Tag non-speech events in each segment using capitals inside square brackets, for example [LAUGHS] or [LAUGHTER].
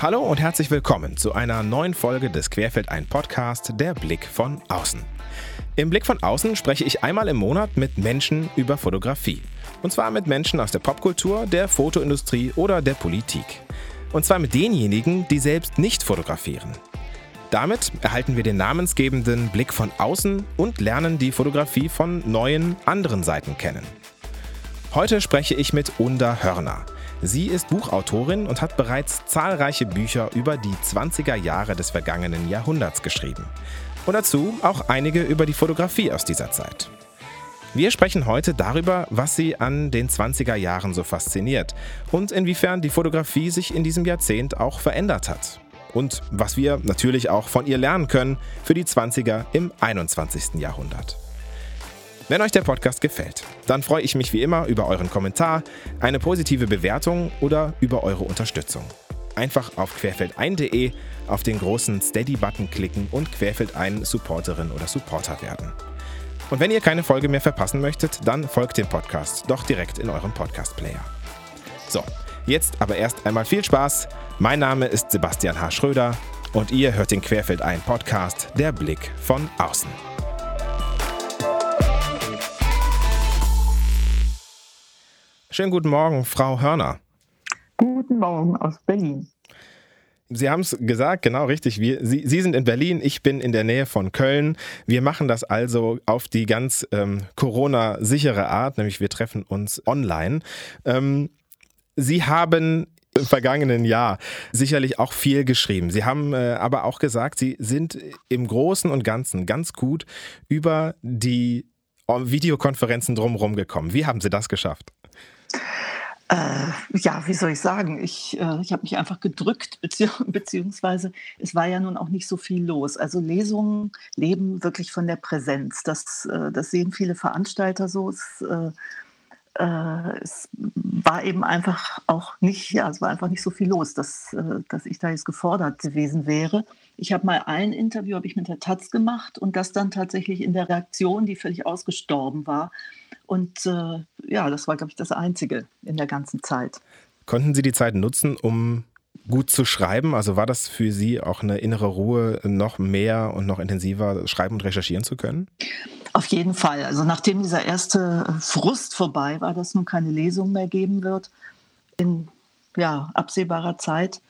Hallo und herzlich willkommen zu einer neuen Folge des Querfeld ein Podcast Der Blick von außen. Im Blick von außen spreche ich einmal im Monat mit Menschen über Fotografie. Und zwar mit Menschen aus der Popkultur, der Fotoindustrie oder der Politik. Und zwar mit denjenigen, die selbst nicht fotografieren. Damit erhalten wir den namensgebenden Blick von außen und lernen die Fotografie von neuen, anderen Seiten kennen. Heute spreche ich mit Unda Hörner. Sie ist Buchautorin und hat bereits zahlreiche Bücher über die 20er Jahre des vergangenen Jahrhunderts geschrieben. Und dazu auch einige über die Fotografie aus dieser Zeit. Wir sprechen heute darüber, was sie an den 20er Jahren so fasziniert und inwiefern die Fotografie sich in diesem Jahrzehnt auch verändert hat. Und was wir natürlich auch von ihr lernen können für die 20er im 21. Jahrhundert. Wenn euch der Podcast gefällt, dann freue ich mich wie immer über euren Kommentar, eine positive Bewertung oder über eure Unterstützung. Einfach auf querfeldein.de auf den großen Steady-Button klicken und Querfeldein Supporterin oder Supporter werden. Und wenn ihr keine Folge mehr verpassen möchtet, dann folgt dem Podcast doch direkt in eurem Podcast-Player. So, jetzt aber erst einmal viel Spaß. Mein Name ist Sebastian H. Schröder und ihr hört den Querfeldein Podcast Der Blick von außen. Schönen guten Morgen, Frau Hörner. Guten Morgen aus Berlin. Sie haben es gesagt, genau richtig. Wir, Sie, Sie, sind in Berlin, ich bin in der Nähe von Köln. Wir machen das also auf die ganz ähm, Corona-sichere Art, nämlich wir treffen uns online. Ähm, Sie haben im vergangenen Jahr sicherlich auch viel geschrieben. Sie haben äh, aber auch gesagt, Sie sind im Großen und Ganzen ganz gut über die Videokonferenzen drumherum gekommen. Wie haben Sie das geschafft? Äh, ja, wie soll ich sagen? Ich, äh, ich habe mich einfach gedrückt, bezieh [LAUGHS] beziehungsweise es war ja nun auch nicht so viel los. Also Lesungen leben wirklich von der Präsenz. Das, äh, das sehen viele Veranstalter so. Es, äh, es war eben einfach auch nicht, ja, es war einfach nicht so viel los, dass, äh, dass ich da jetzt gefordert gewesen wäre. Ich habe mal ein Interview ich mit der Taz gemacht und das dann tatsächlich in der Reaktion, die völlig ausgestorben war. Und äh, ja, das war, glaube ich, das Einzige in der ganzen Zeit. Konnten Sie die Zeit nutzen, um gut zu schreiben? Also war das für Sie auch eine innere Ruhe, noch mehr und noch intensiver schreiben und recherchieren zu können? Auf jeden Fall. Also nachdem dieser erste Frust vorbei war, dass nun keine Lesung mehr geben wird, in ja, absehbarer Zeit,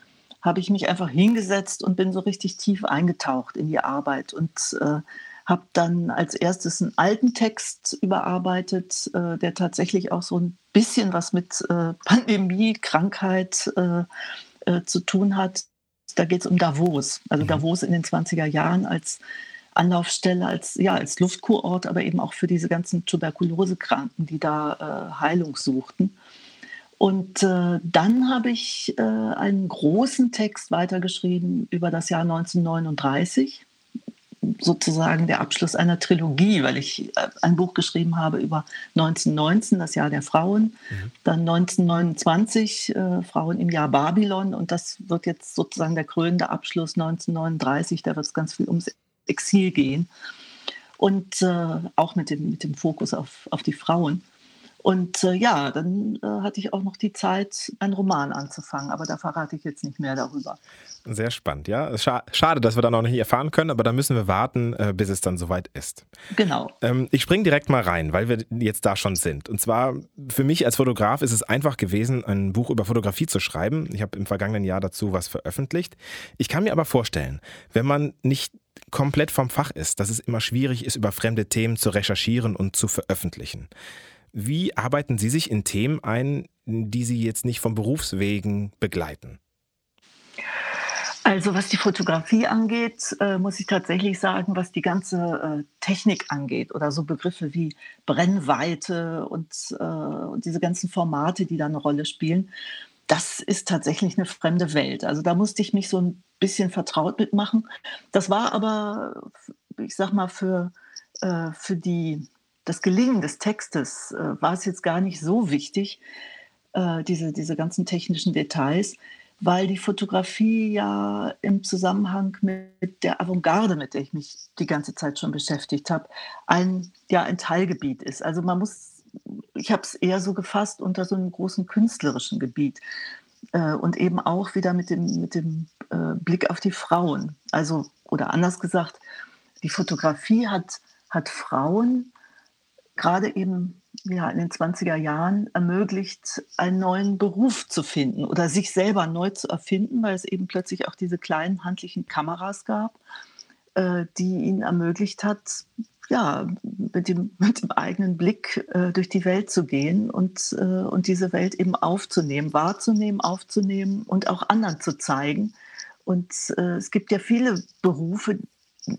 habe ich mich einfach hingesetzt und bin so richtig tief eingetaucht in die Arbeit und äh, habe dann als erstes einen alten Text überarbeitet, äh, der tatsächlich auch so ein bisschen was mit äh, Pandemie, Krankheit äh, äh, zu tun hat. Da geht es um Davos, also mhm. Davos in den 20er Jahren als Anlaufstelle, als, ja, als Luftkurort, aber eben auch für diese ganzen Tuberkulosekranken, die da äh, Heilung suchten. Und äh, dann habe ich äh, einen großen Text weitergeschrieben über das Jahr 1939, sozusagen der Abschluss einer Trilogie, weil ich äh, ein Buch geschrieben habe über 1919, das Jahr der Frauen, mhm. dann 1929 äh, Frauen im Jahr Babylon und das wird jetzt sozusagen der krönende Abschluss 1939, da wird es ganz viel ums Exil gehen und äh, auch mit dem, mit dem Fokus auf, auf die Frauen. Und äh, ja, dann äh, hatte ich auch noch die Zeit, einen Roman anzufangen, aber da verrate ich jetzt nicht mehr darüber. Sehr spannend, ja. Scha schade, dass wir dann noch nicht erfahren können, aber da müssen wir warten, äh, bis es dann soweit ist. Genau. Ähm, ich springe direkt mal rein, weil wir jetzt da schon sind. Und zwar für mich als Fotograf ist es einfach gewesen, ein Buch über Fotografie zu schreiben. Ich habe im vergangenen Jahr dazu was veröffentlicht. Ich kann mir aber vorstellen, wenn man nicht komplett vom Fach ist, dass es immer schwierig ist, über fremde Themen zu recherchieren und zu veröffentlichen. Wie arbeiten Sie sich in Themen ein, die Sie jetzt nicht vom Berufswegen begleiten? Also was die Fotografie angeht, äh, muss ich tatsächlich sagen, was die ganze äh, Technik angeht oder so Begriffe wie Brennweite und, äh, und diese ganzen Formate, die da eine Rolle spielen, das ist tatsächlich eine fremde Welt. Also da musste ich mich so ein bisschen vertraut mitmachen. Das war aber, ich sag mal, für, äh, für die das Gelingen des Textes äh, war es jetzt gar nicht so wichtig, äh, diese, diese ganzen technischen Details, weil die Fotografie ja im Zusammenhang mit der Avantgarde, mit der ich mich die ganze Zeit schon beschäftigt habe, ein, ja, ein Teilgebiet ist. Also man muss, ich habe es eher so gefasst unter so einem großen künstlerischen Gebiet. Äh, und eben auch wieder mit dem, mit dem äh, Blick auf die Frauen. Also, oder anders gesagt, die Fotografie hat, hat Frauen gerade eben ja, in den 20er Jahren ermöglicht, einen neuen Beruf zu finden oder sich selber neu zu erfinden, weil es eben plötzlich auch diese kleinen handlichen Kameras gab, äh, die ihnen ermöglicht hat, ja, mit dem, [LAUGHS] mit dem eigenen Blick äh, durch die Welt zu gehen und, äh, und diese Welt eben aufzunehmen, wahrzunehmen, aufzunehmen und auch anderen zu zeigen. Und äh, es gibt ja viele Berufe,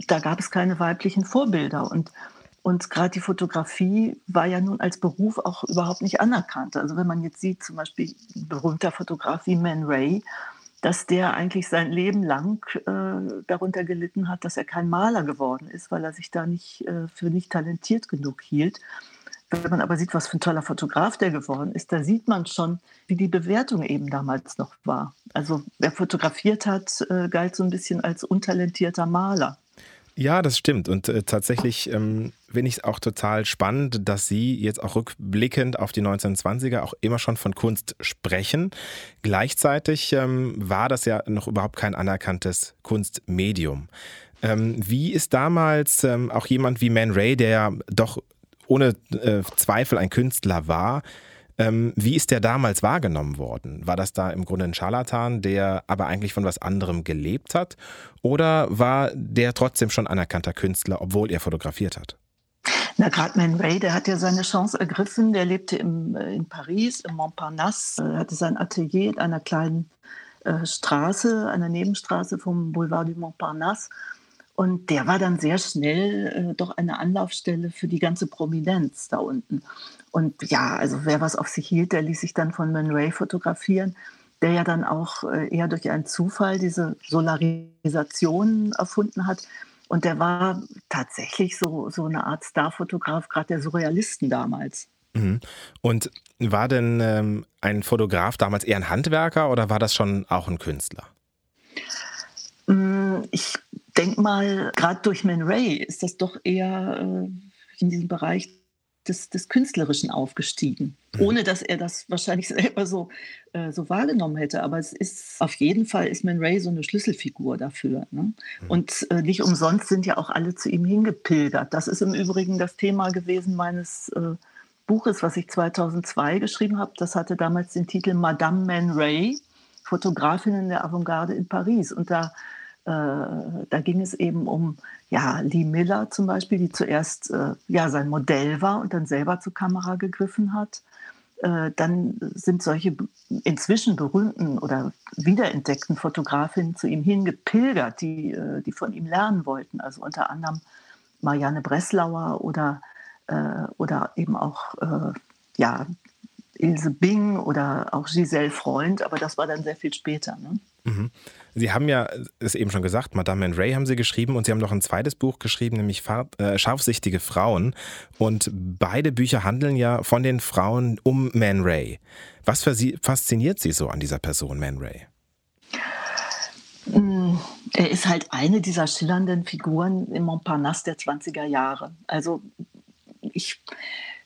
da gab es keine weiblichen Vorbilder. Und, und gerade die Fotografie war ja nun als Beruf auch überhaupt nicht anerkannt. Also wenn man jetzt sieht, zum Beispiel ein berühmter Fotograf wie Man Ray, dass der eigentlich sein Leben lang äh, darunter gelitten hat, dass er kein Maler geworden ist, weil er sich da nicht äh, für nicht talentiert genug hielt. Wenn man aber sieht, was für ein toller Fotograf der geworden ist, da sieht man schon, wie die Bewertung eben damals noch war. Also wer fotografiert hat, äh, galt so ein bisschen als untalentierter Maler. Ja, das stimmt. Und äh, tatsächlich ähm, finde ich es auch total spannend, dass Sie jetzt auch rückblickend auf die 1920er auch immer schon von Kunst sprechen. Gleichzeitig ähm, war das ja noch überhaupt kein anerkanntes Kunstmedium. Ähm, wie ist damals ähm, auch jemand wie Man Ray, der ja doch ohne äh, Zweifel ein Künstler war, ähm, wie ist der damals wahrgenommen worden? War das da im Grunde ein Scharlatan, der aber eigentlich von was anderem gelebt hat? Oder war der trotzdem schon anerkannter Künstler, obwohl er fotografiert hat? Na, gerade Man Ray, der hat ja seine Chance ergriffen. Der lebte im, äh, in Paris, im Montparnasse, er hatte sein Atelier in einer kleinen äh, Straße, einer Nebenstraße vom Boulevard du Montparnasse. Und der war dann sehr schnell äh, doch eine Anlaufstelle für die ganze Prominenz da unten. Und ja, also wer was auf sich hielt, der ließ sich dann von Man Ray fotografieren, der ja dann auch äh, eher durch einen Zufall diese Solarisation erfunden hat. Und der war tatsächlich so, so eine Art Starfotograf, gerade der Surrealisten damals. Mhm. Und war denn ähm, ein Fotograf damals eher ein Handwerker oder war das schon auch ein Künstler? Mm, ich denke mal, gerade durch Man Ray ist das doch eher äh, in diesem Bereich des, des Künstlerischen aufgestiegen, mhm. ohne dass er das wahrscheinlich [LAUGHS] selber so, äh, so wahrgenommen hätte. Aber es ist auf jeden Fall ist Man Ray so eine Schlüsselfigur dafür. Ne? Mhm. Und äh, nicht umsonst sind ja auch alle zu ihm hingepilgert. Das ist im Übrigen das Thema gewesen meines äh, Buches, was ich 2002 geschrieben habe. Das hatte damals den Titel Madame Man Ray, Fotografinnen der Avantgarde in Paris. Und da da ging es eben um ja, Lee Miller zum Beispiel, die zuerst äh, ja, sein Modell war und dann selber zur Kamera gegriffen hat. Äh, dann sind solche inzwischen berühmten oder wiederentdeckten Fotografinnen zu ihm hingepilgert, die, die von ihm lernen wollten. Also unter anderem Marianne Breslauer oder, oder eben auch ja, Ilse Bing oder auch Giselle Freund, aber das war dann sehr viel später. Ne? Mhm. Sie haben ja es eben schon gesagt, Madame and Ray haben Sie geschrieben und Sie haben noch ein zweites Buch geschrieben, nämlich Farb, äh, Scharfsichtige Frauen. Und beide Bücher handeln ja von den Frauen um Man Ray. Was fasziniert Sie so an dieser Person, Man Ray? Mm, er ist halt eine dieser schillernden Figuren im Montparnasse der 20er Jahre. Also ich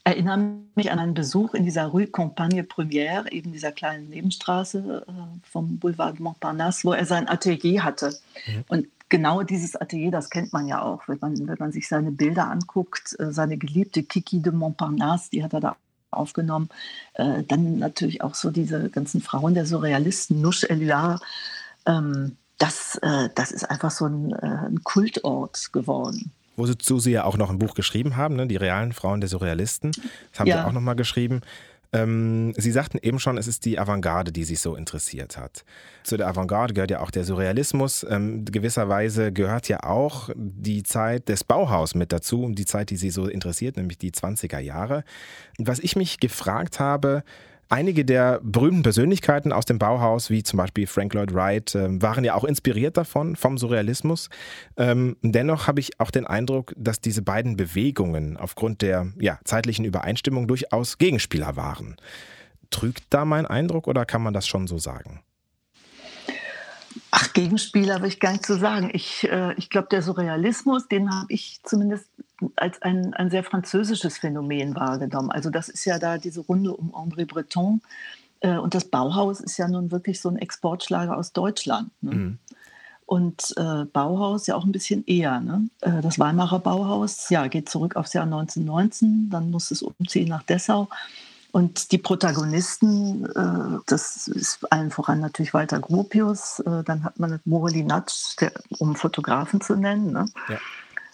erinnere mich an einen Besuch in dieser Rue Campagne Première, eben dieser kleinen Nebenstraße äh, vom Boulevard Montparnasse, wo er sein Atelier hatte. Mhm. Und genau dieses Atelier, das kennt man ja auch, wenn man, wenn man sich seine Bilder anguckt. Äh, seine geliebte Kiki de Montparnasse, die hat er da aufgenommen. Äh, dann natürlich auch so diese ganzen Frauen der Surrealisten, Nush Eluard. Ähm, das, das ist einfach so ein, ein Kultort geworden wozu Sie ja auch noch ein Buch geschrieben haben, ne? die realen Frauen der Surrealisten. Das haben ja. Sie auch nochmal geschrieben. Ähm, Sie sagten eben schon, es ist die Avantgarde, die Sie so interessiert hat. Zu der Avantgarde gehört ja auch der Surrealismus. Ähm, gewisserweise gehört ja auch die Zeit des Bauhaus mit dazu, die Zeit, die Sie so interessiert, nämlich die 20er Jahre. Was ich mich gefragt habe, Einige der berühmten Persönlichkeiten aus dem Bauhaus, wie zum Beispiel Frank Lloyd Wright, äh, waren ja auch inspiriert davon, vom Surrealismus. Ähm, dennoch habe ich auch den Eindruck, dass diese beiden Bewegungen aufgrund der ja, zeitlichen Übereinstimmung durchaus Gegenspieler waren. Trügt da mein Eindruck oder kann man das schon so sagen? Ach, Gegenspieler will ich gar nicht zu sagen. Ich, äh, ich glaube, der Surrealismus, den habe ich zumindest als ein, ein sehr französisches Phänomen wahrgenommen. Also das ist ja da diese Runde um André Breton, Äh, und das Bauhaus ist ja nun wirklich so ein Exportschlager aus Deutschland. Ne? Mhm. Und äh, Bauhaus ja auch ein bisschen eher. Ne? Äh, das Weimarer Bauhaus ja, geht zurück aufs Jahr 1919, dann muss es umziehen nach Dessau. Und die Protagonisten, äh, das ist allen voran natürlich Walter Gropius, äh, dann hat man Morelinatsch, um Fotografen zu nennen. Ne? Ja.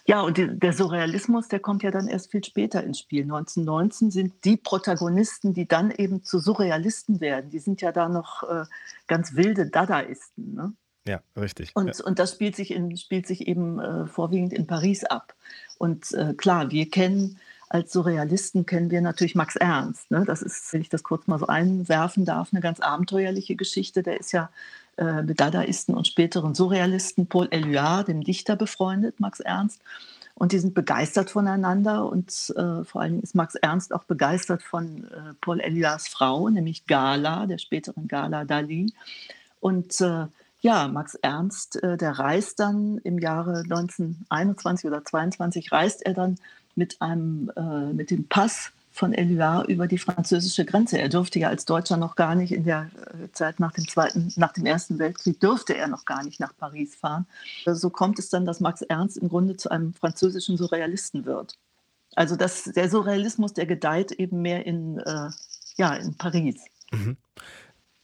Ja, und die, der Surrealismus, der kommt ja dann erst viel später ins Spiel. 1919 sind die Protagonisten, die dann eben zu Surrealisten werden. Die sind ja da noch äh, ganz wilde Dadaisten. Ne? Ja, richtig. Und, ja. und das spielt sich, in, spielt sich eben äh, vorwiegend in Paris ab. Und äh, klar, wir kennen als Surrealisten kennen wir natürlich Max Ernst. Ne? Das ist, wenn ich das kurz mal so einwerfen darf, eine ganz abenteuerliche Geschichte. Der ist ja äh, mit Dadaisten und späteren Surrealisten Paul Éluard, dem Dichter, befreundet, Max Ernst. Und die sind begeistert voneinander und äh, vor allem ist Max Ernst auch begeistert von äh, Paul Éluards Frau, nämlich Gala, der späteren Gala Dali. Und äh, ja, Max Ernst, äh, der reist dann im Jahre 1921 oder 22, reist er dann mit, einem, äh, mit dem Pass von Éluard über die französische Grenze. Er durfte ja als Deutscher noch gar nicht in der äh, Zeit nach dem, Zweiten, nach dem Ersten Weltkrieg, durfte er noch gar nicht nach Paris fahren. So kommt es dann, dass Max Ernst im Grunde zu einem französischen Surrealisten wird. Also das, der Surrealismus, der gedeiht eben mehr in, äh, ja, in Paris. Mhm.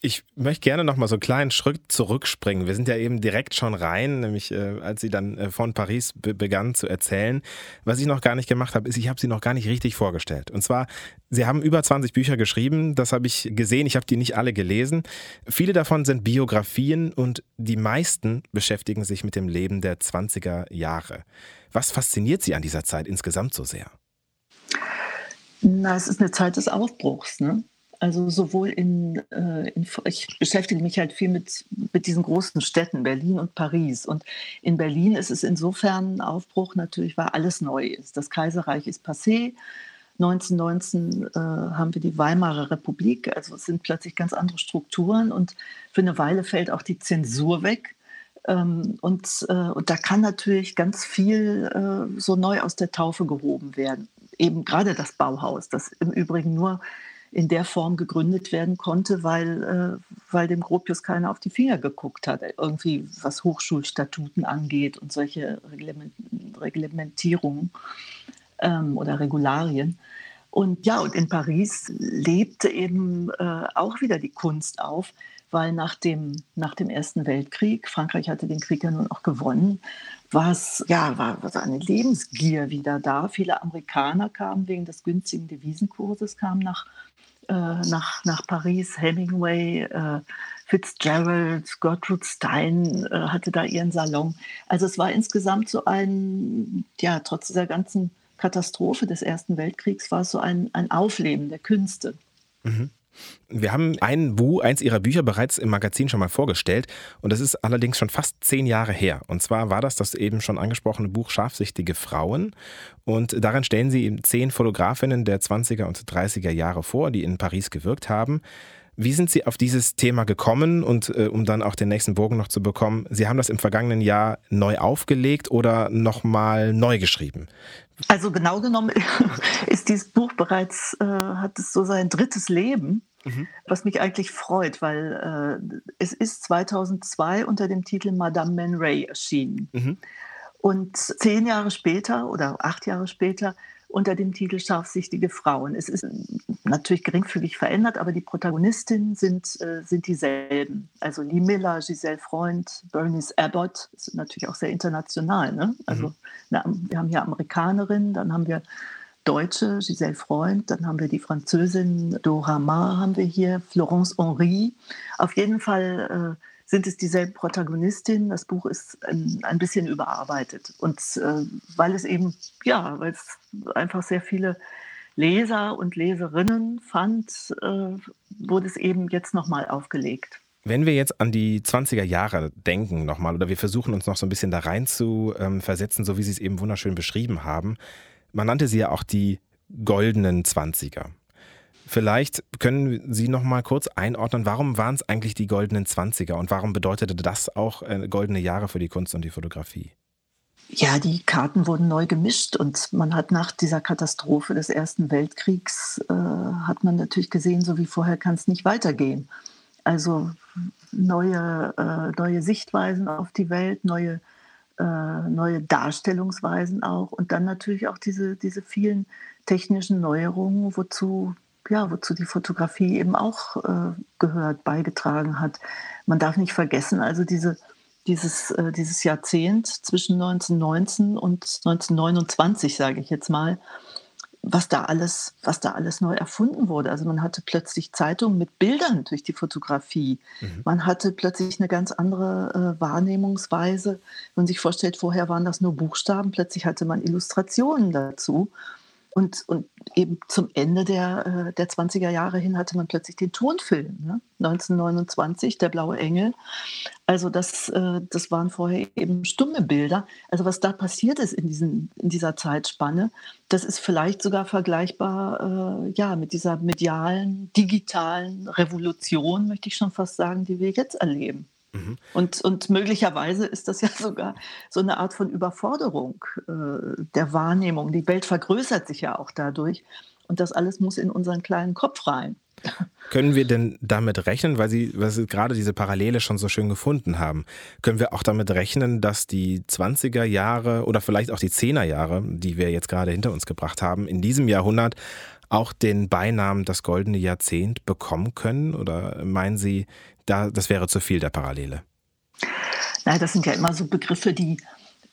Ich möchte gerne noch mal so einen kleinen Schritt zurückspringen. Wir sind ja eben direkt schon rein, nämlich äh, als sie dann äh, von Paris be begann zu erzählen. Was ich noch gar nicht gemacht habe, ist, ich habe sie noch gar nicht richtig vorgestellt. Und zwar, sie haben über 20 Bücher geschrieben, das habe ich gesehen, ich habe die nicht alle gelesen. Viele davon sind Biografien und die meisten beschäftigen sich mit dem Leben der 20er Jahre. Was fasziniert Sie an dieser Zeit insgesamt so sehr? Na, es ist eine Zeit des Aufbruchs. Ne? Also sowohl in, äh, in, ich beschäftige mich halt viel mit, mit diesen großen Städten, Berlin und Paris. Und in Berlin ist es insofern ein Aufbruch natürlich, weil alles neu ist. Das Kaiserreich ist passé. 1919 äh, haben wir die Weimarer Republik, also es sind plötzlich ganz andere Strukturen und für eine Weile fällt auch die Zensur weg. Ähm, und, äh, und da kann natürlich ganz viel äh, so neu aus der Taufe gehoben werden. Eben gerade das Bauhaus, das im Übrigen nur in der Form gegründet werden konnte, weil, äh, weil dem Gropius keiner auf die Finger geguckt hat, irgendwie was Hochschulstatuten angeht und solche Reglement Reglementierungen ähm, oder Regularien. Und ja, und in Paris lebte eben äh, auch wieder die Kunst auf, weil nach dem, nach dem Ersten Weltkrieg, Frankreich hatte den Krieg ja nun auch gewonnen, war es, ja, war, war eine Lebensgier wieder da. Viele Amerikaner kamen wegen des günstigen Devisenkurses, kamen nach äh, nach, nach Paris, Hemingway, äh, Fitzgerald, Gertrude Stein äh, hatte da ihren Salon. Also es war insgesamt so ein, ja, trotz dieser ganzen Katastrophe des Ersten Weltkriegs war es so ein, ein Aufleben der Künste. Mhm. Wir haben ein Wu, eins ihrer Bücher bereits im Magazin schon mal vorgestellt und das ist allerdings schon fast zehn Jahre her. Und zwar war das das eben schon angesprochene Buch Scharfsichtige Frauen und darin stellen sie eben zehn Fotografinnen der 20er und 30er Jahre vor, die in Paris gewirkt haben. Wie sind Sie auf dieses Thema gekommen und äh, um dann auch den nächsten Bogen noch zu bekommen, Sie haben das im vergangenen Jahr neu aufgelegt oder nochmal neu geschrieben? Also genau genommen [LAUGHS] ist dieses Buch bereits, äh, hat es so sein drittes Leben, mhm. was mich eigentlich freut, weil äh, es ist 2002 unter dem Titel Madame Man Ray erschienen. Mhm. Und zehn Jahre später oder acht Jahre später unter dem Titel Scharfsichtige Frauen. Es ist natürlich geringfügig verändert, aber die Protagonistinnen sind, äh, sind dieselben. Also Lee Miller, Giselle Freund, Bernice Abbott, das ist natürlich auch sehr international. Ne? Also mhm. na, wir haben hier Amerikanerinnen, dann haben wir Deutsche, Giselle Freund, dann haben wir die Französin Dora Maar, haben wir hier, Florence Henry. Auf jeden Fall äh, sind es dieselben Protagonistinnen. Das Buch ist ein, ein bisschen überarbeitet. Und äh, weil es eben, ja, weil es einfach sehr viele Leser und Leserinnen fand, äh, wurde es eben jetzt nochmal aufgelegt. Wenn wir jetzt an die 20er Jahre denken nochmal, oder wir versuchen uns noch so ein bisschen da rein zu ähm, versetzen, so wie Sie es eben wunderschön beschrieben haben, man nannte sie ja auch die goldenen 20er. Vielleicht können Sie noch mal kurz einordnen, warum waren es eigentlich die goldenen Zwanziger und warum bedeutete das auch äh, goldene Jahre für die Kunst und die Fotografie? Ja, die Karten wurden neu gemischt und man hat nach dieser Katastrophe des Ersten Weltkriegs, äh, hat man natürlich gesehen, so wie vorher kann es nicht weitergehen. Also neue, äh, neue Sichtweisen auf die Welt, neue, äh, neue Darstellungsweisen auch und dann natürlich auch diese, diese vielen technischen Neuerungen, wozu, ja, wozu die Fotografie eben auch äh, gehört, beigetragen hat. Man darf nicht vergessen, also diese dieses, äh, dieses Jahrzehnt zwischen 1919 und 1929, sage ich jetzt mal, was da alles, was da alles neu erfunden wurde. Also man hatte plötzlich Zeitungen mit Bildern durch die Fotografie. Mhm. Man hatte plötzlich eine ganz andere äh, Wahrnehmungsweise. Wenn man sich vorstellt, vorher waren das nur Buchstaben, plötzlich hatte man Illustrationen dazu. Und, und eben zum Ende der, äh, der 20er Jahre hin hatte man plötzlich den Tonfilm. Ne? 1929, Der blaue Engel. Also das, äh, das waren vorher eben stumme Bilder. Also was da passiert ist in, diesen, in dieser Zeitspanne, das ist vielleicht sogar vergleichbar äh, ja, mit dieser medialen, digitalen Revolution, möchte ich schon fast sagen, die wir jetzt erleben. Mhm. Und, und möglicherweise ist das ja [LAUGHS] sogar so eine Art von Überforderung äh, der Wahrnehmung. Die Welt vergrößert sich ja auch dadurch. Und das alles muss in unseren kleinen Kopf rein. [LAUGHS] Können wir denn damit rechnen, weil Sie, weil Sie gerade diese Parallele schon so schön gefunden haben, können wir auch damit rechnen, dass die 20er Jahre oder vielleicht auch die 10er Jahre, die wir jetzt gerade hinter uns gebracht haben, in diesem Jahrhundert auch den Beinamen das goldene Jahrzehnt bekommen können? Oder meinen Sie, da, das wäre zu viel der Parallele? Nein, das sind ja immer so Begriffe, die,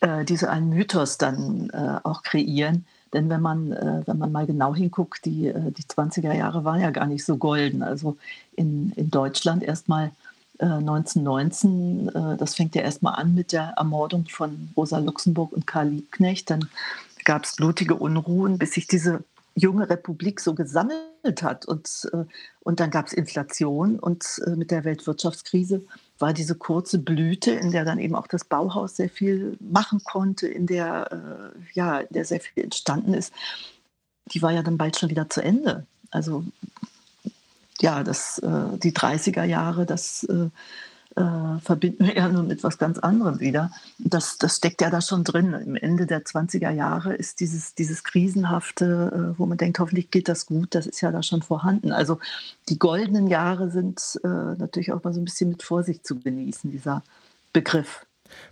äh, die so einen Mythos dann äh, auch kreieren. Denn wenn man, äh, wenn man mal genau hinguckt, die, äh, die 20er Jahre waren ja gar nicht so golden. Also in, in Deutschland erstmal 1919, äh, äh, das fängt ja erstmal an mit der Ermordung von Rosa Luxemburg und Karl Liebknecht. Dann gab es blutige Unruhen, bis sich diese junge Republik so gesammelt hat. Und, äh, und dann gab es Inflation und äh, mit der Weltwirtschaftskrise war diese kurze Blüte, in der dann eben auch das Bauhaus sehr viel machen konnte, in der, äh, ja, in der sehr viel entstanden ist, die war ja dann bald schon wieder zu Ende. Also ja, das, die 30er Jahre, das äh, verbinden wir ja nun mit was ganz anderem wieder. Das, das steckt ja da schon drin. Im Ende der 20er Jahre ist dieses, dieses Krisenhafte, äh, wo man denkt, hoffentlich geht das gut, das ist ja da schon vorhanden. Also die goldenen Jahre sind äh, natürlich auch mal so ein bisschen mit Vorsicht zu genießen, dieser Begriff.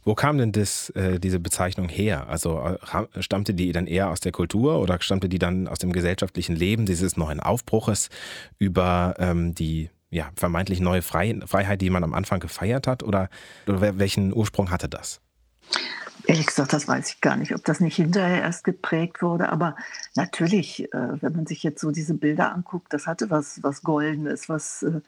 Wo kam denn das, äh, diese Bezeichnung her? Also äh, stammte die dann eher aus der Kultur oder stammte die dann aus dem gesellschaftlichen Leben dieses neuen Aufbruches über ähm, die ja, vermeintlich neue Freiheit, die man am Anfang gefeiert hat? Oder, oder welchen Ursprung hatte das? Ehrlich gesagt, das weiß ich gar nicht, ob das nicht hinterher erst geprägt wurde. Aber natürlich, äh, wenn man sich jetzt so diese Bilder anguckt, das hatte was, was Goldenes, was, äh,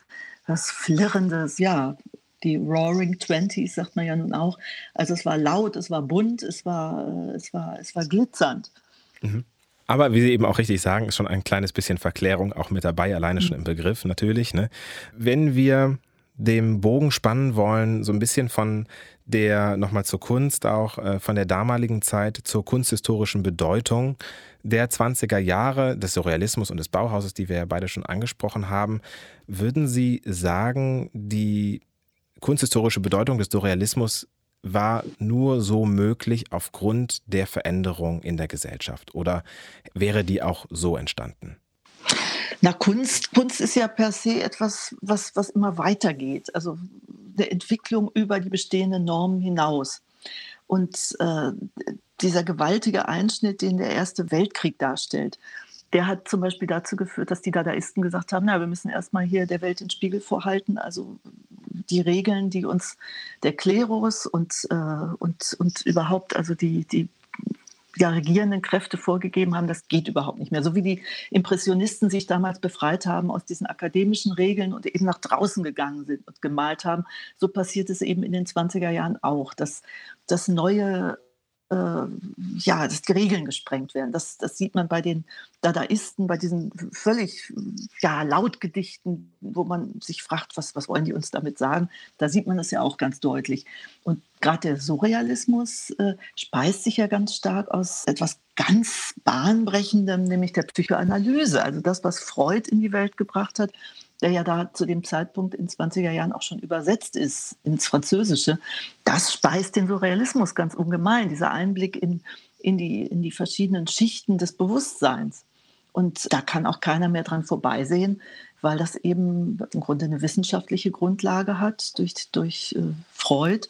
was Flirrendes. Ja, die Roaring Twenties sagt man ja nun auch. Also es war laut, es war bunt, es war, äh, es war, es war glitzernd. Mhm. Aber wie Sie eben auch richtig sagen, ist schon ein kleines bisschen Verklärung auch mit dabei, alleine schon im Begriff natürlich. Ne? Wenn wir dem Bogen spannen wollen, so ein bisschen von der, nochmal zur Kunst auch, äh, von der damaligen Zeit zur kunsthistorischen Bedeutung der 20er Jahre des Surrealismus und des Bauhauses, die wir ja beide schon angesprochen haben, würden Sie sagen, die kunsthistorische Bedeutung des Surrealismus war nur so möglich aufgrund der Veränderung in der Gesellschaft? Oder wäre die auch so entstanden? Na, Kunst, Kunst ist ja per se etwas, was, was immer weitergeht. Also eine Entwicklung über die bestehenden Normen hinaus. Und äh, dieser gewaltige Einschnitt, den der Erste Weltkrieg darstellt, der hat zum Beispiel dazu geführt, dass die Dadaisten gesagt haben, na, wir müssen erstmal hier der Welt den Spiegel vorhalten. Also die Regeln, die uns der Klerus und, äh, und, und überhaupt also die, die ja, regierenden Kräfte vorgegeben haben, das geht überhaupt nicht mehr. So wie die Impressionisten sich damals befreit haben aus diesen akademischen Regeln und eben nach draußen gegangen sind und gemalt haben, so passiert es eben in den 20er Jahren auch, dass, dass neue ja, dass die Regeln gesprengt werden. Das, das sieht man bei den Dadaisten, bei diesen völlig ja, Lautgedichten, wo man sich fragt, was, was wollen die uns damit sagen. Da sieht man das ja auch ganz deutlich. Und gerade der Surrealismus äh, speist sich ja ganz stark aus etwas ganz bahnbrechendem, nämlich der Psychoanalyse. Also das, was Freud in die Welt gebracht hat, der ja da zu dem Zeitpunkt in 20er Jahren auch schon übersetzt ist ins Französische, das speist den Surrealismus ganz ungemein, dieser Einblick in, in, die, in die verschiedenen Schichten des Bewusstseins. Und da kann auch keiner mehr dran vorbeisehen, weil das eben im Grunde eine wissenschaftliche Grundlage hat durch, durch äh, Freud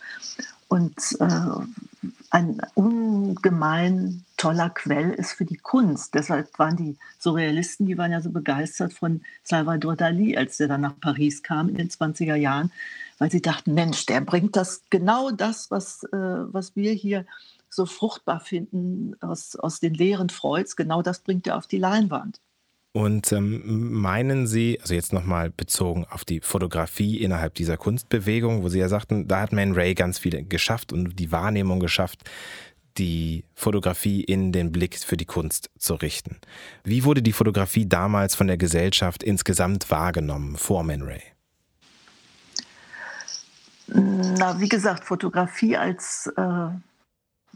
und äh, ein ungemein toller Quell ist für die Kunst. Deshalb waren die Surrealisten, die waren ja so begeistert von Salvador Dali, als der dann nach Paris kam in den 20er Jahren, weil sie dachten, Mensch, der bringt das genau das, was, äh, was wir hier so fruchtbar finden aus, aus den Lehren Freuds, genau das bringt er auf die Leinwand. Und ähm, meinen Sie, also jetzt nochmal bezogen auf die Fotografie innerhalb dieser Kunstbewegung, wo Sie ja sagten, da hat Man Ray ganz viel geschafft und die Wahrnehmung geschafft, die Fotografie in den Blick für die Kunst zu richten. Wie wurde die Fotografie damals von der Gesellschaft insgesamt wahrgenommen vor Man Ray? Na, wie gesagt, Fotografie als äh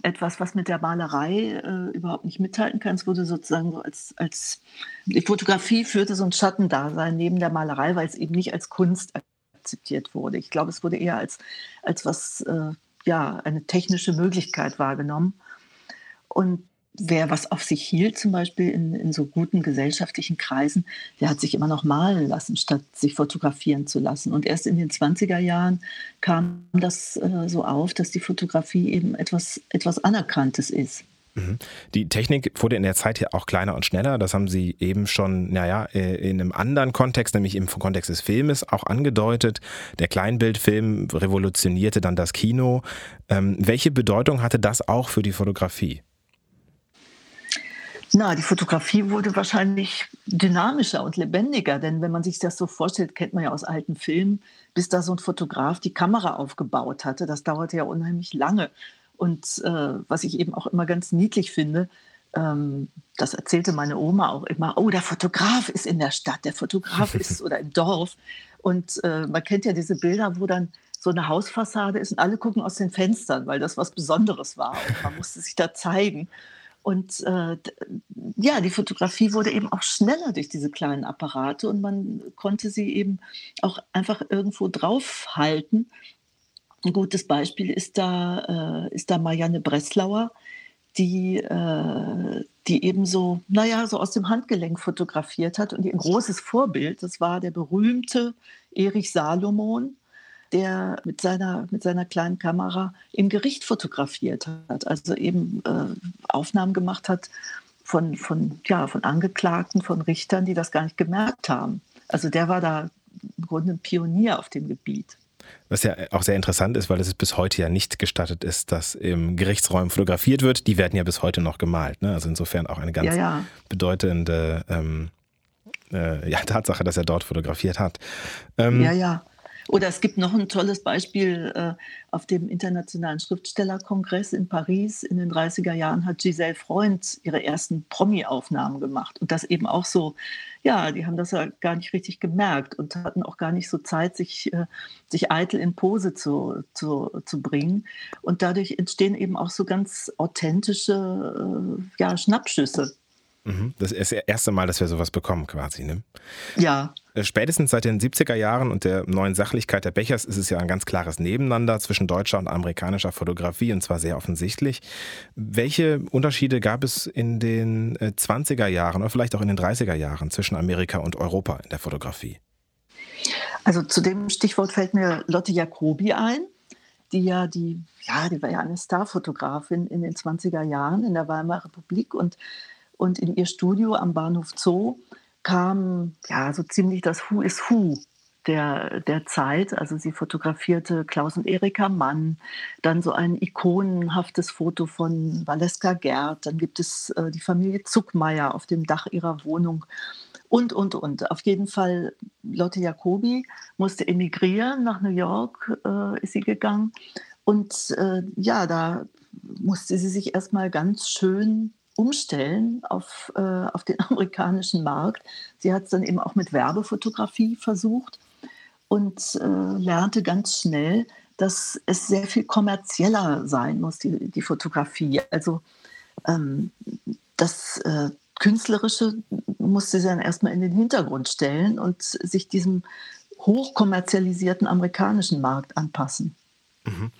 etwas, was mit der Malerei äh, überhaupt nicht mithalten kann. Es wurde sozusagen so als, als die Fotografie führte so ein Schattendasein neben der Malerei, weil es eben nicht als Kunst akzeptiert wurde. Ich glaube, es wurde eher als, als was, äh, ja, eine technische Möglichkeit wahrgenommen. Und wer was auf sich hielt, zum Beispiel in, in so guten gesellschaftlichen Kreisen, der hat sich immer noch malen lassen, statt sich fotografieren zu lassen. Und erst in den 20er Jahren kam das äh, so auf, dass die Fotografie eben etwas, etwas Anerkanntes ist. Mhm. Die Technik wurde in der Zeit ja auch kleiner und schneller. Das haben Sie eben schon, naja, äh, in einem anderen Kontext, nämlich im Kontext des Filmes, auch angedeutet. Der Kleinbildfilm revolutionierte dann das Kino. Ähm, welche Bedeutung hatte das auch für die Fotografie? Na, die Fotografie wurde wahrscheinlich dynamischer und lebendiger, denn wenn man sich das so vorstellt, kennt man ja aus alten Filmen, bis da so ein Fotograf die Kamera aufgebaut hatte, das dauerte ja unheimlich lange. Und äh, was ich eben auch immer ganz niedlich finde, ähm, das erzählte meine Oma auch immer, oh, der Fotograf ist in der Stadt, der Fotograf [LAUGHS] ist oder im Dorf. Und äh, man kennt ja diese Bilder, wo dann so eine Hausfassade ist und alle gucken aus den Fenstern, weil das was Besonderes war und man musste sich da zeigen. Und äh, ja, die Fotografie wurde eben auch schneller durch diese kleinen Apparate und man konnte sie eben auch einfach irgendwo draufhalten. Ein gutes Beispiel ist da, äh, ist da Marianne Breslauer, die, äh, die eben so, naja, so aus dem Handgelenk fotografiert hat. Und ihr großes Vorbild, das war der berühmte Erich Salomon, der mit seiner, mit seiner kleinen Kamera im Gericht fotografiert hat, also eben äh, Aufnahmen gemacht hat von, von, ja, von Angeklagten, von Richtern, die das gar nicht gemerkt haben. Also der war da im Grunde ein Pionier auf dem Gebiet. Was ja auch sehr interessant ist, weil es bis heute ja nicht gestattet ist, dass im Gerichtsräumen fotografiert wird. Die werden ja bis heute noch gemalt. Ne? Also insofern auch eine ganz ja, ja. bedeutende ähm, äh, ja, Tatsache, dass er dort fotografiert hat. Ähm, ja, ja. Oder es gibt noch ein tolles Beispiel äh, auf dem Internationalen Schriftstellerkongress in Paris. In den 30er Jahren hat Giselle Freund ihre ersten Promi-Aufnahmen gemacht. Und das eben auch so, ja, die haben das ja gar nicht richtig gemerkt und hatten auch gar nicht so Zeit, sich, äh, sich eitel in Pose zu, zu, zu bringen. Und dadurch entstehen eben auch so ganz authentische äh, ja, Schnappschüsse. Mhm. Das ist das erste Mal, dass wir sowas bekommen, quasi. Ne? Ja. Äh, spätestens seit den 70er Jahren und der neuen Sachlichkeit der Bechers ist es ja ein ganz klares Nebeneinander zwischen deutscher und amerikanischer Fotografie und zwar sehr offensichtlich. Welche Unterschiede gab es in den 20er äh, Jahren oder vielleicht auch in den 30er Jahren zwischen Amerika und Europa in der Fotografie? Also zu dem Stichwort fällt mir Lotte Jacobi ein, die ja die, ja, die war ja eine Starfotografin in den 20er Jahren in der Weimarer Republik und und in ihr Studio am Bahnhof Zoo kam ja so ziemlich das Who is Who der, der Zeit. Also sie fotografierte Klaus und Erika Mann, dann so ein ikonenhaftes Foto von Valeska Gerd, dann gibt es äh, die Familie Zuckmeier auf dem Dach ihrer Wohnung und, und, und. Auf jeden Fall, Lotte Jacobi musste emigrieren, nach New York äh, ist sie gegangen. Und äh, ja, da musste sie sich erstmal ganz schön umstellen auf, äh, auf den [LAUGHS] amerikanischen Markt. Sie hat es dann eben auch mit Werbefotografie versucht und äh, lernte ganz schnell, dass es sehr viel kommerzieller sein muss, die, die Fotografie. Also ähm, das äh, Künstlerische musste sie dann erstmal in den Hintergrund stellen und sich diesem hochkommerzialisierten amerikanischen Markt anpassen. Mhm.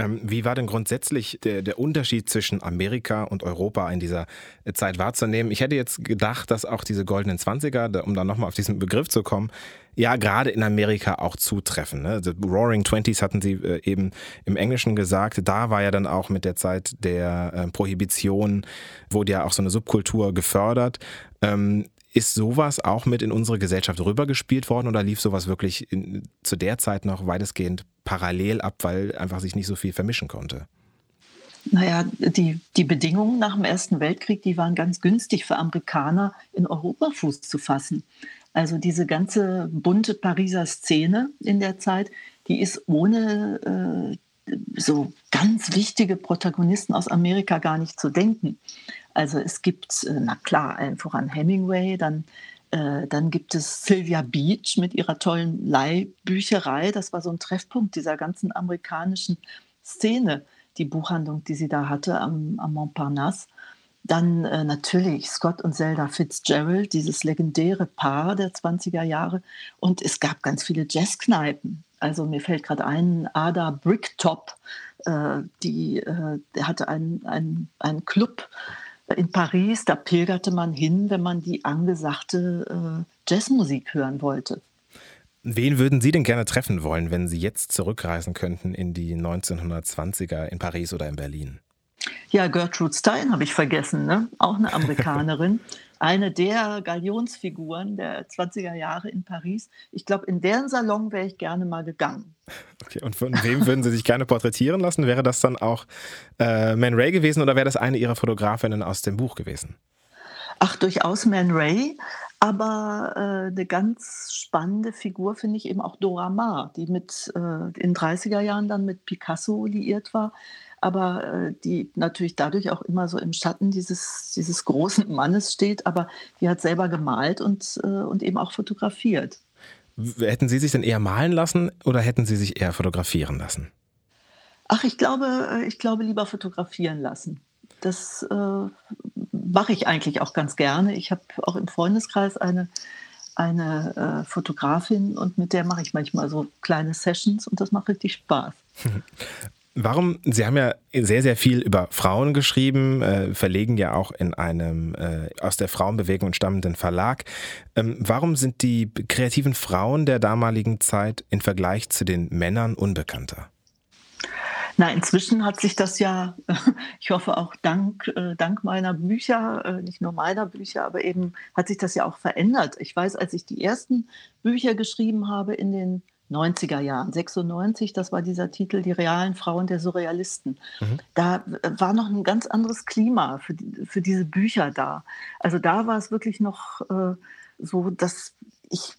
Ähm, wie war denn grundsätzlich der, der, Unterschied zwischen Amerika und Europa in dieser äh, Zeit wahrzunehmen? Ich hätte jetzt gedacht, dass auch diese goldenen Zwanziger, um dann nochmal auf diesen Begriff zu kommen, ja gerade in Amerika auch zutreffen. Ne? The Roaring Twenties hatten Sie äh, eben im Englischen gesagt. Da war ja dann auch mit der Zeit der äh, Prohibition, wurde ja auch so eine Subkultur gefördert. Ähm, ist sowas auch mit in unsere Gesellschaft rübergespielt worden oder lief sowas wirklich in, zu der Zeit noch weitestgehend parallel ab, weil einfach sich nicht so viel vermischen konnte? Naja, die, die Bedingungen nach dem Ersten Weltkrieg, die waren ganz günstig für Amerikaner, in Europa Fuß zu fassen. Also diese ganze bunte Pariser Szene in der Zeit, die ist ohne äh, so ganz wichtige Protagonisten aus Amerika gar nicht zu denken. Also es gibt, äh, na klar, allen voran Hemingway, dann, äh, dann gibt es Sylvia Beach mit ihrer tollen Leihbücherei. Das war so ein Treffpunkt dieser ganzen amerikanischen Szene, die Buchhandlung, die sie da hatte am, am Montparnasse. Dann äh, natürlich Scott und Zelda Fitzgerald, dieses legendäre Paar der 20er Jahre. Und es gab ganz viele Jazzkneipen. Also mir fällt gerade ein, Ada Bricktop, äh, die, äh, der hatte einen, einen, einen Club in Paris, da pilgerte man hin, wenn man die angesagte äh, Jazzmusik hören wollte. Wen würden Sie denn gerne treffen wollen, wenn Sie jetzt zurückreisen könnten in die 1920er in Paris oder in Berlin? Ja, Gertrude Stein habe ich vergessen, ne? auch eine Amerikanerin. [LAUGHS] eine der Galionsfiguren der 20er Jahre in Paris. Ich glaube, in deren Salon wäre ich gerne mal gegangen. Okay, und von wem würden Sie sich gerne porträtieren lassen? Wäre das dann auch äh, Man Ray gewesen oder wäre das eine Ihrer Fotografinnen aus dem Buch gewesen? Ach, durchaus Man Ray. Aber äh, eine ganz spannende Figur finde ich eben auch Dora Maar, die mit äh, in 30er Jahren dann mit Picasso liiert war aber äh, die natürlich dadurch auch immer so im Schatten dieses, dieses großen Mannes steht, aber die hat selber gemalt und, äh, und eben auch fotografiert. Hätten Sie sich denn eher malen lassen oder hätten Sie sich eher fotografieren lassen? Ach, ich glaube, äh, ich glaube lieber fotografieren lassen. Das äh, mache ich eigentlich auch ganz gerne. Ich habe auch im Freundeskreis eine, eine äh, Fotografin und mit der mache ich manchmal so kleine Sessions und das macht richtig Spaß. [LAUGHS] Warum, Sie haben ja sehr, sehr viel über Frauen geschrieben, äh, verlegen ja auch in einem äh, aus der Frauenbewegung stammenden Verlag. Ähm, warum sind die kreativen Frauen der damaligen Zeit im Vergleich zu den Männern unbekannter? Na, inzwischen hat sich das ja, [LAUGHS] ich hoffe auch dank, äh, dank meiner Bücher, äh, nicht nur meiner Bücher, aber eben hat sich das ja auch verändert. Ich weiß, als ich die ersten Bücher geschrieben habe in den 90er Jahren, 96, das war dieser Titel, die realen Frauen der Surrealisten. Mhm. Da war noch ein ganz anderes Klima für, die, für diese Bücher da. Also da war es wirklich noch äh, so, dass ich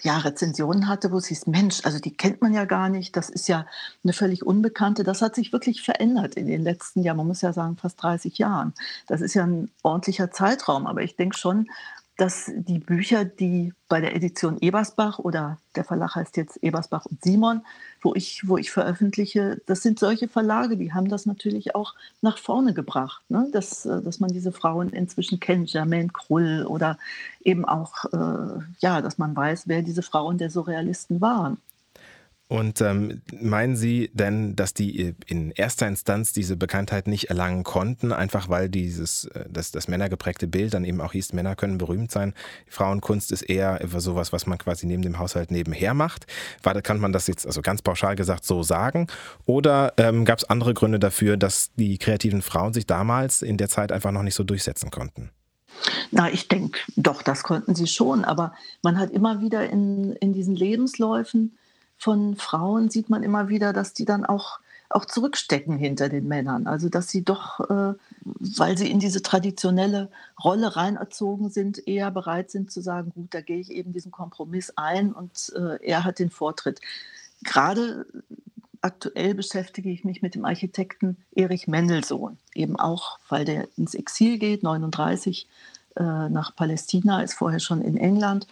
ja, Rezensionen hatte, wo es hieß, Mensch, also die kennt man ja gar nicht, das ist ja eine völlig unbekannte. Das hat sich wirklich verändert in den letzten Jahren, man muss ja sagen, fast 30 Jahren. Das ist ja ein ordentlicher Zeitraum, aber ich denke schon, dass die Bücher, die bei der Edition Ebersbach oder der Verlag heißt jetzt Ebersbach und Simon, wo ich, wo ich veröffentliche, das sind solche Verlage, die haben das natürlich auch nach vorne gebracht, ne? dass, äh, dass man diese Frauen inzwischen kennt, Germaine Krull oder eben auch, äh, ja, dass man weiß, wer diese Frauen der Surrealisten waren. Und ähm, meinen Sie denn, dass die in erster Instanz diese Bekanntheit nicht erlangen konnten, einfach weil dieses, äh, das, das männergeprägte Bild dann eben auch hieß, Männer können berühmt sein. Frauenkunst ist eher sowas, was man quasi neben dem Haushalt nebenher macht. War, kann man das jetzt also ganz pauschal gesagt so sagen? Oder ähm, gab es andere Gründe dafür, dass die kreativen Frauen sich damals in der Zeit einfach noch nicht so durchsetzen konnten? Na, ich denke, doch, das konnten sie schon. Aber man hat immer wieder in, in diesen Lebensläufen von Frauen sieht man immer wieder, dass die dann auch, auch zurückstecken hinter den Männern. Also dass sie doch, äh, weil sie in diese traditionelle Rolle reinerzogen sind, eher bereit sind zu sagen, gut, da gehe ich eben diesen Kompromiss ein und äh, er hat den Vortritt. Gerade aktuell beschäftige ich mich mit dem Architekten Erich Mendelssohn, eben auch, weil der ins Exil geht, 39 äh, nach Palästina, ist vorher schon in England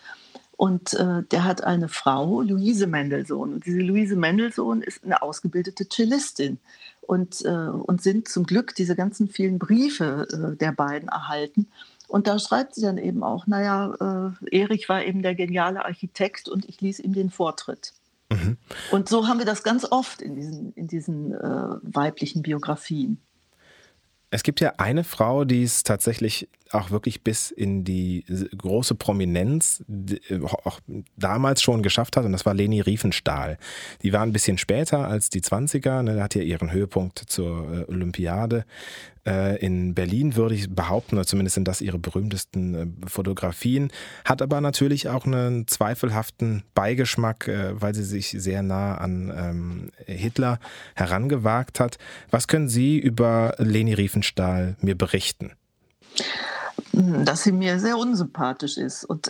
und äh, der hat eine Frau, Luise Mendelssohn. Und diese Luise Mendelssohn ist eine ausgebildete Cellistin. und, äh, und sind zum Glück diese ganzen vielen Briefe äh, der beiden erhalten. Und da schreibt sie dann eben auch, naja, äh, Erich war eben der geniale Architekt und ich ließ ihm den Vortritt. Mhm. Und so haben wir das ganz oft in diesen, in diesen äh, weiblichen Biografien. Es gibt ja eine Frau, die es tatsächlich auch wirklich bis in die große Prominenz auch damals schon geschafft hat und das war Leni Riefenstahl. Die war ein bisschen später als die 20er, ne, hat ja ihren Höhepunkt zur äh, Olympiade äh, in Berlin, würde ich behaupten, oder zumindest sind das ihre berühmtesten äh, Fotografien, hat aber natürlich auch einen zweifelhaften Beigeschmack, weil sie sich sehr nah an ähm, Hitler herangewagt hat. Was können Sie über Leni Riefenstahl mir berichten? Dass sie mir sehr unsympathisch ist. Und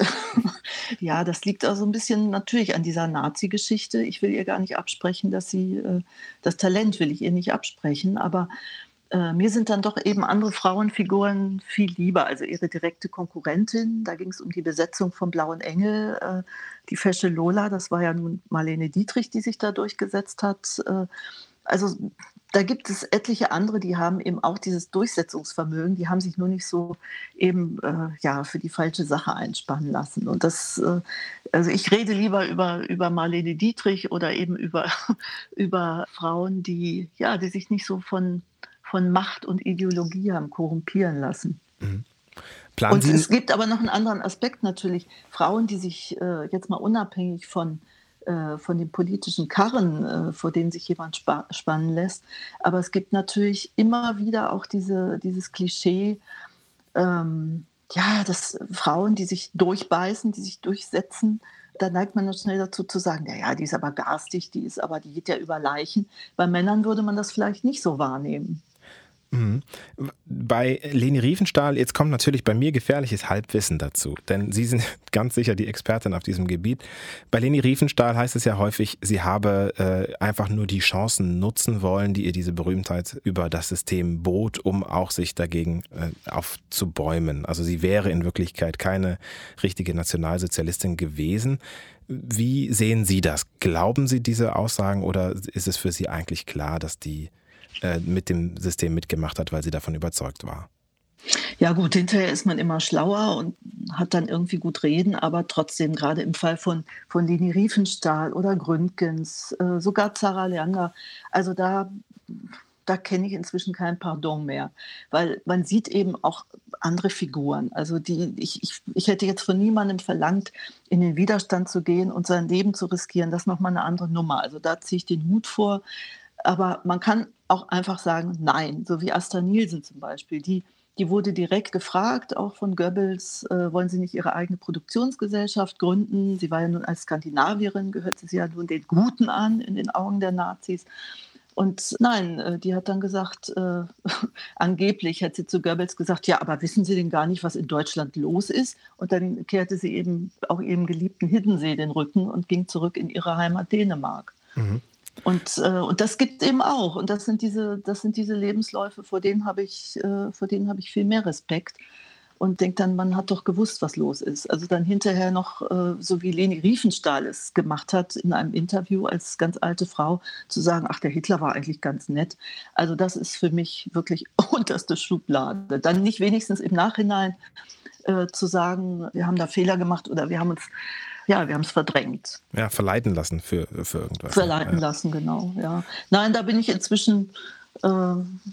[LAUGHS] ja, das liegt also ein bisschen natürlich an dieser Nazi-Geschichte. Ich will ihr gar nicht absprechen, dass sie äh, das Talent will ich ihr nicht absprechen, aber äh, mir sind dann doch eben andere Frauenfiguren viel lieber. Also ihre direkte Konkurrentin, da ging es um die Besetzung vom Blauen Engel, äh, die Fesche Lola, das war ja nun Marlene Dietrich, die sich da durchgesetzt hat. Äh, also da gibt es etliche andere, die haben eben auch dieses Durchsetzungsvermögen, die haben sich nur nicht so eben äh, ja für die falsche Sache einspannen lassen. Und das, äh, also ich rede lieber über, über Marlene Dietrich oder eben über, [LAUGHS] über Frauen, die ja, die sich nicht so von, von Macht und Ideologie haben korrumpieren lassen. Mhm. und es gibt aber noch einen anderen Aspekt natürlich. Frauen, die sich äh, jetzt mal unabhängig von von den politischen Karren, äh, vor denen sich jemand spa spannen lässt. Aber es gibt natürlich immer wieder auch diese, dieses Klischee, ähm, ja, dass Frauen, die sich durchbeißen, die sich durchsetzen, da neigt man dann schnell dazu zu sagen, ja, die ist aber garstig, die ist aber, die geht ja über Leichen. Bei Männern würde man das vielleicht nicht so wahrnehmen. Mhm. Bei Leni Riefenstahl, jetzt kommt natürlich bei mir gefährliches Halbwissen dazu, denn Sie sind [LAUGHS] ganz sicher die Expertin auf diesem Gebiet. Bei Leni Riefenstahl heißt es ja häufig, sie habe äh, einfach nur die Chancen nutzen wollen, die ihr diese Berühmtheit über das System bot, um auch sich dagegen äh, aufzubäumen. Also sie wäre in Wirklichkeit keine richtige Nationalsozialistin gewesen. Wie sehen Sie das? Glauben Sie diese Aussagen oder ist es für Sie eigentlich klar, dass die äh, mit dem System mitgemacht hat, weil sie davon überzeugt war. Ja gut, hinterher ist man immer schlauer und hat dann irgendwie gut reden, aber trotzdem, gerade im Fall von, von Leni Riefenstahl oder Gründgens, äh, sogar Zara Leander, also da, da kenne ich inzwischen kein Pardon mehr, weil man sieht eben auch andere Figuren. Also die, ich, ich, ich hätte jetzt von niemandem verlangt, in den Widerstand zu gehen und sein Leben zu riskieren. Das ist nochmal eine andere Nummer. Also da ziehe ich den Hut vor. Aber man kann auch einfach sagen, nein, so wie Asta Nielsen zum Beispiel. Die, die wurde direkt gefragt, auch von Goebbels, äh, wollen Sie nicht Ihre eigene Produktionsgesellschaft gründen? Sie war ja nun als Skandinavierin, gehörte sie ja nun den Guten an in den Augen der Nazis. Und nein, äh, die hat dann gesagt, äh, [LAUGHS] angeblich hat sie zu Goebbels gesagt, ja, aber wissen Sie denn gar nicht, was in Deutschland los ist? Und dann kehrte sie eben auch ihrem geliebten Hiddensee den Rücken und ging zurück in ihre Heimat Dänemark. Mhm. Und, äh, und das gibt eben auch. Und das sind diese, das sind diese Lebensläufe, vor denen habe ich, äh, vor ich viel mehr Respekt. Und denke dann, man hat doch gewusst, was los ist. Also dann hinterher noch, äh, so wie Leni Riefenstahl es gemacht hat, in einem Interview als ganz alte Frau, zu sagen, ach, der Hitler war eigentlich ganz nett. Also das ist für mich wirklich [LAUGHS] unterste Schublade. Dann nicht wenigstens im Nachhinein äh, zu sagen, wir haben da Fehler gemacht oder wir haben uns ja, wir haben es verdrängt. Ja, verleiten lassen für, für irgendwas. Verleiten ja. lassen, genau, ja. Nein, da bin ich inzwischen, äh,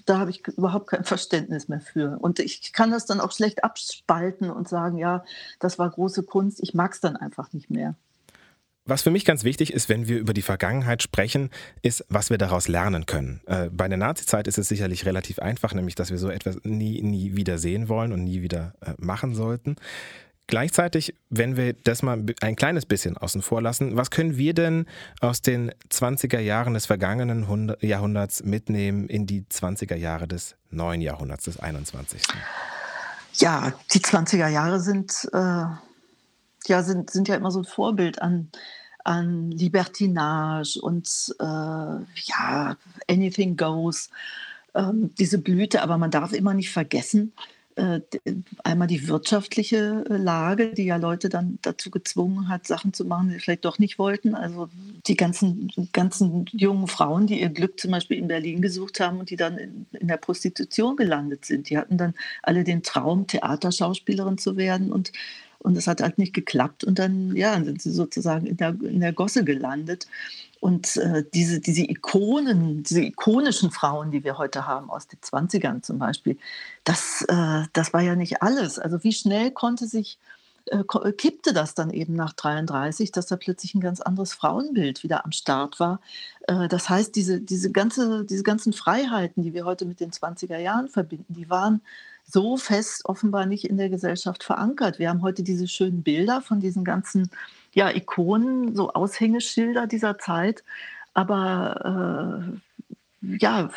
da habe ich überhaupt kein Verständnis mehr für. Und ich kann das dann auch schlecht abspalten und sagen, ja, das war große Kunst, ich mag es dann einfach nicht mehr. Was für mich ganz wichtig ist, wenn wir über die Vergangenheit sprechen, ist, was wir daraus lernen können. Äh, bei der Nazizeit ist es sicherlich relativ einfach, nämlich, dass wir so etwas nie, nie wieder sehen wollen und nie wieder äh, machen sollten. Gleichzeitig, wenn wir das mal ein kleines bisschen außen vor lassen, was können wir denn aus den 20er Jahren des vergangenen Jahrhunderts mitnehmen in die 20er Jahre des neuen Jahrhunderts, des 21. Ja, die 20er Jahre sind, äh, ja, sind, sind ja immer so ein Vorbild an, an Libertinage und äh, ja, anything goes, ähm, diese Blüte. Aber man darf immer nicht vergessen, einmal die wirtschaftliche äh, Lage, die ja Leute dann dazu gezwungen hat, Sachen zu machen, die sie vielleicht doch nicht wollten. Also die ganzen, ganzen jungen Frauen, die ihr Glück zum Beispiel in Berlin gesucht haben und die dann in, in der Prostitution gelandet sind. Die hatten dann alle den Traum, Theaterschauspielerin zu werden und und es hat halt nicht geklappt und dann ja, sind sie sozusagen in der, in der Gosse gelandet. Und äh, diese, diese Ikonen, diese ikonischen Frauen, die wir heute haben, aus den 20ern zum Beispiel, das, äh, das war ja nicht alles. Also wie schnell konnte sich, äh, kippte das dann eben nach 33, dass da plötzlich ein ganz anderes Frauenbild wieder am Start war. Äh, das heißt, diese, diese, ganze, diese ganzen Freiheiten, die wir heute mit den 20er Jahren verbinden, die waren so fest offenbar nicht in der Gesellschaft verankert. Wir haben heute diese schönen Bilder von diesen ganzen ja, Ikonen, so Aushängeschilder dieser Zeit. Aber äh, ja,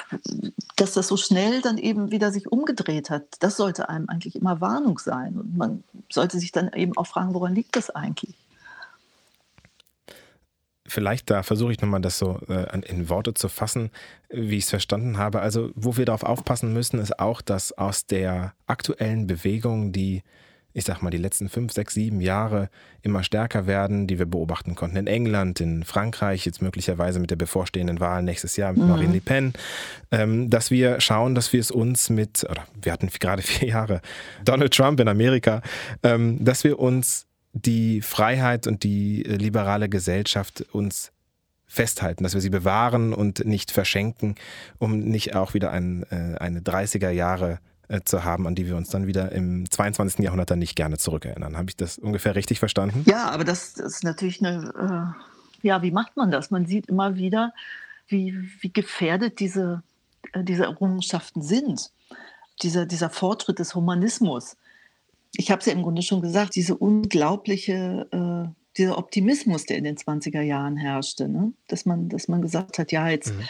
dass das so schnell dann eben wieder sich umgedreht hat, das sollte einem eigentlich immer Warnung sein. Und man sollte sich dann eben auch fragen, woran liegt das eigentlich? Vielleicht da versuche ich nochmal das so äh, in Worte zu fassen, wie ich es verstanden habe. Also, wo wir darauf aufpassen müssen, ist auch, dass aus der aktuellen Bewegung, die, ich sag mal, die letzten fünf, sechs, sieben Jahre immer stärker werden, die wir beobachten konnten in England, in Frankreich, jetzt möglicherweise mit der bevorstehenden Wahl nächstes Jahr mit mhm. Marine Le Pen, ähm, dass wir schauen, dass wir es uns mit, oder wir hatten gerade [LAUGHS] vier Jahre Donald Trump in Amerika, ähm, dass wir uns die Freiheit und die äh, liberale Gesellschaft uns festhalten, dass wir sie bewahren und nicht verschenken, um nicht auch wieder ein, äh, eine 30er Jahre äh, zu haben, an die wir uns dann wieder im 22. Jahrhundert dann nicht gerne zurückerinnern. Habe ich das ungefähr richtig verstanden? Ja, aber das, ist natürlich eine, äh, ja, wie macht man das? Man sieht immer wieder, wie, wie gefährdet diese, diese Errungenschaften sind. Dieser, dieser Fortschritt des Humanismus ich habe es ja im Grunde schon gesagt, diese unglaubliche, äh, dieser Optimismus, der in den 20er Jahren herrschte, ne? dass, man, dass man gesagt hat, ja, jetzt mhm.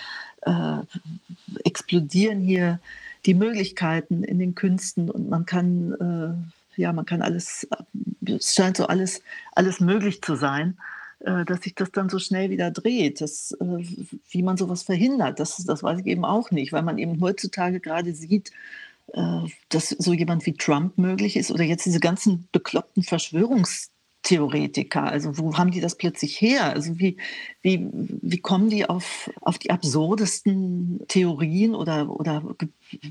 äh, explodieren hier die Möglichkeiten in den Künsten und man kann, äh, ja, man kann alles, es scheint so alles, alles möglich zu sein äh, dass sich das dann so schnell wieder dreht. Das, äh, wie man sowas verhindert, das, das weiß ich eben auch nicht, weil man eben heutzutage gerade sieht, dass so jemand wie Trump möglich ist oder jetzt diese ganzen bekloppten Verschwörungstheoretiker. Also wo haben die das plötzlich her? Also wie, wie, wie kommen die auf, auf die absurdesten Theorien oder, oder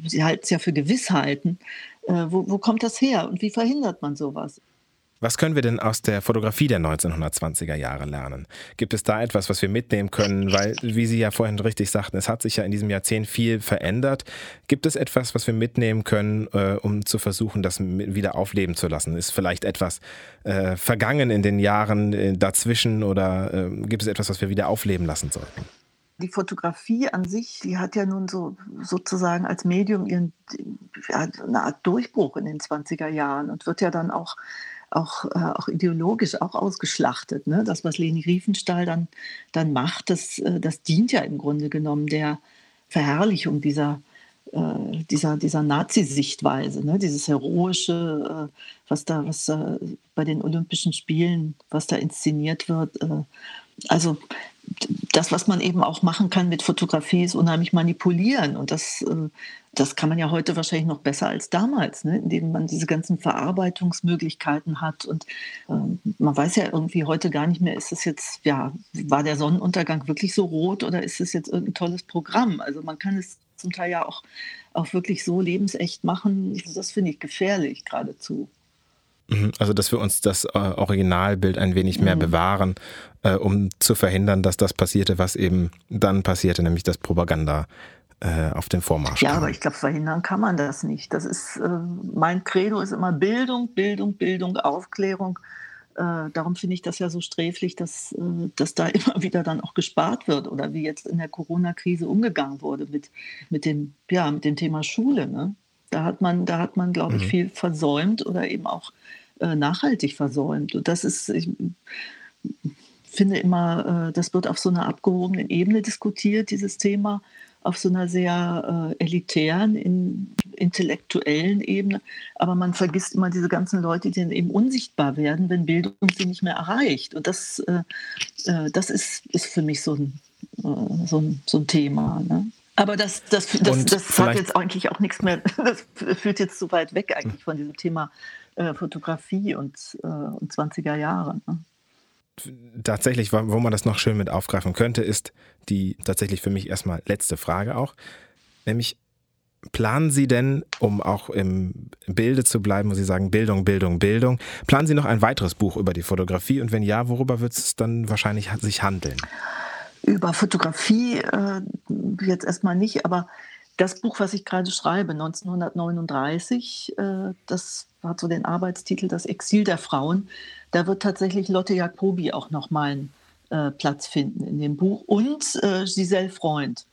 sie halten es ja für Gewissheiten? Äh, wo, wo kommt das her und wie verhindert man sowas? Was können wir denn aus der Fotografie der 1920er Jahre lernen? Gibt es da etwas, was wir mitnehmen können? Weil, wie Sie ja vorhin richtig sagten, es hat sich ja in diesem Jahrzehnt viel verändert. Gibt es etwas, was wir mitnehmen können, äh, um zu versuchen, das wieder aufleben zu lassen? Ist vielleicht etwas äh, vergangen in den Jahren äh, dazwischen oder äh, gibt es etwas, was wir wieder aufleben lassen sollten? die Fotografie an sich, die hat ja nun so sozusagen als Medium ihren, ja, eine Art Durchbruch in den 20er Jahren und wird ja dann auch auch, äh, auch ideologisch auch ausgeschlachtet. Ne? Das, was Leni Riefenstahl dann, dann macht, das, äh, das dient ja im Grunde genommen der Verherrlichung dieser, äh, dieser, dieser Nazi-Sichtweise, ne? dieses heroische, äh, was da, was da bei den Olympischen Spielen, was da inszeniert wird. Äh, also das, was man eben auch machen kann mit Fotografie, ist unheimlich manipulieren. Und das, äh, das kann man ja heute wahrscheinlich noch besser als damals, ne? indem man diese ganzen Verarbeitungsmöglichkeiten hat. Und äh, man weiß ja irgendwie heute gar nicht mehr, ist es jetzt, ja, war der Sonnenuntergang wirklich so rot oder ist es jetzt irgendein tolles Programm? Also man kann es zum Teil ja auch, auch wirklich so lebensecht machen. Das finde ich gefährlich geradezu. Mhm. Also, dass wir uns das äh, Originalbild ein wenig mehr mhm. bewahren, äh, um zu verhindern, dass das passierte, was eben dann passierte, nämlich das Propaganda äh, auf den Vormarsch. Ja, kam. aber ich glaube, verhindern kann man das nicht. Das ist, äh, mein Credo ist immer Bildung, Bildung, Bildung, Aufklärung. Äh, darum finde ich das ja so sträflich, dass, äh, dass da [LAUGHS] immer wieder dann auch gespart wird oder wie jetzt in der Corona-Krise umgegangen wurde mit, mit, dem, ja, mit dem Thema Schule. Ne? Da hat man, da hat man, glaube ich, mhm. viel versäumt oder eben auch äh, nachhaltig versäumt. Und das ist, ich finde immer, äh, das wird auf so einer abgehobenen Ebene diskutiert, dieses Thema, auf so einer sehr äh, elitären, in, intellektuellen Ebene. Aber man vergisst immer diese ganzen Leute, die dann eben unsichtbar werden, wenn Bildung sie nicht mehr erreicht. Und das, äh, das ist, ist für mich so ein, so ein, so ein Thema. Ne? Aber das, das, das, das hat jetzt eigentlich auch nichts mehr, [LAUGHS] das führt jetzt zu weit weg eigentlich von diesem Thema äh, Fotografie und, äh, und 20er Jahre. Ne? Tatsächlich, wo man das noch schön mit aufgreifen könnte, ist die tatsächlich für mich erstmal letzte Frage auch, nämlich Planen Sie denn, um auch im Bilde zu bleiben, wo Sie sagen Bildung, Bildung, Bildung, planen Sie noch ein weiteres Buch über die Fotografie und wenn ja, worüber wird es dann wahrscheinlich sich handeln? Über Fotografie äh, jetzt erstmal nicht, aber das Buch, was ich gerade schreibe, 1939, äh, das hat so den Arbeitstitel Das Exil der Frauen. Da wird tatsächlich Lotte Jacobi auch nochmal einen äh, Platz finden in dem Buch und äh, Giselle Freund.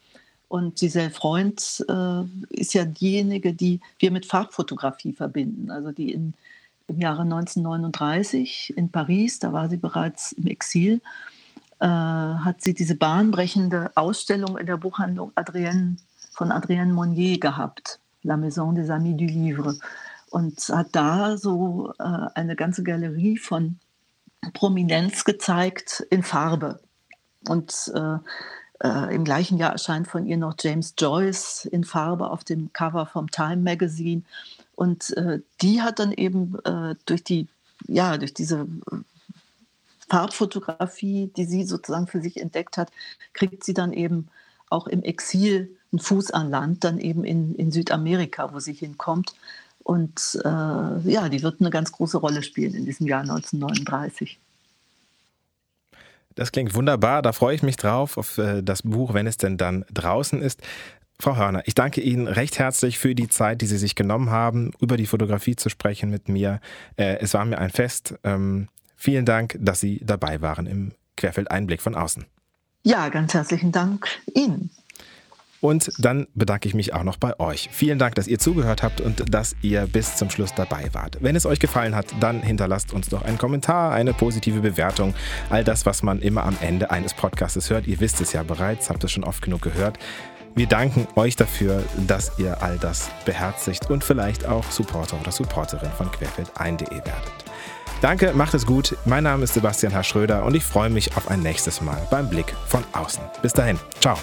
Und Giselle Freund äh, ist ja diejenige, die wir mit Farbfotografie verbinden. Also die in, im Jahre 1939 in Paris, da war sie bereits im Exil, äh, hat sie diese bahnbrechende Ausstellung in der Buchhandlung Adrienne, von Adrienne Monnier gehabt, La Maison des Amis du Livre. Und hat da so äh, eine ganze Galerie von Prominenz gezeigt in Farbe. Und äh, äh, Im gleichen Jahr erscheint von ihr noch James Joyce in Farbe auf dem Cover vom Time Magazine. Und äh, die hat dann eben äh, durch die, ja, durch diese Farbfotografie, die sie sozusagen für sich entdeckt hat, kriegt sie dann eben auch im Exil einen Fuß an Land, dann eben in, in Südamerika, wo sie hinkommt. Und äh, ja, die wird eine ganz große Rolle spielen in diesem Jahr 1939. Das klingt wunderbar. Da freue ich mich drauf auf äh, das Buch, wenn es denn dann draußen ist. Frau Hörner, ich danke Ihnen recht herzlich für die Zeit, die Sie sich genommen haben, über die Fotografie zu sprechen mit mir. Äh, es war mir ein Fest. Ähm, vielen Dank, dass Sie dabei waren im Querfeld Einblick von außen. Ja, ganz herzlichen Dank Ihnen. Und dann bedanke ich mich auch noch bei euch. Vielen Dank, dass ihr zugehört habt und dass ihr bis zum Schluss dabei wart. Wenn es euch gefallen hat, dann hinterlasst uns doch einen Kommentar, eine positive Bewertung. All das, was man immer am Ende eines Podcasts hört. Ihr wisst es ja bereits, habt es schon oft genug gehört. Wir danken euch dafür, dass ihr all das beherzigt und vielleicht auch Supporter oder Supporterin von querfeldein.de werdet. Danke, macht es gut. Mein Name ist Sebastian H. Schröder und ich freue mich auf ein nächstes Mal beim Blick von außen. Bis dahin, ciao.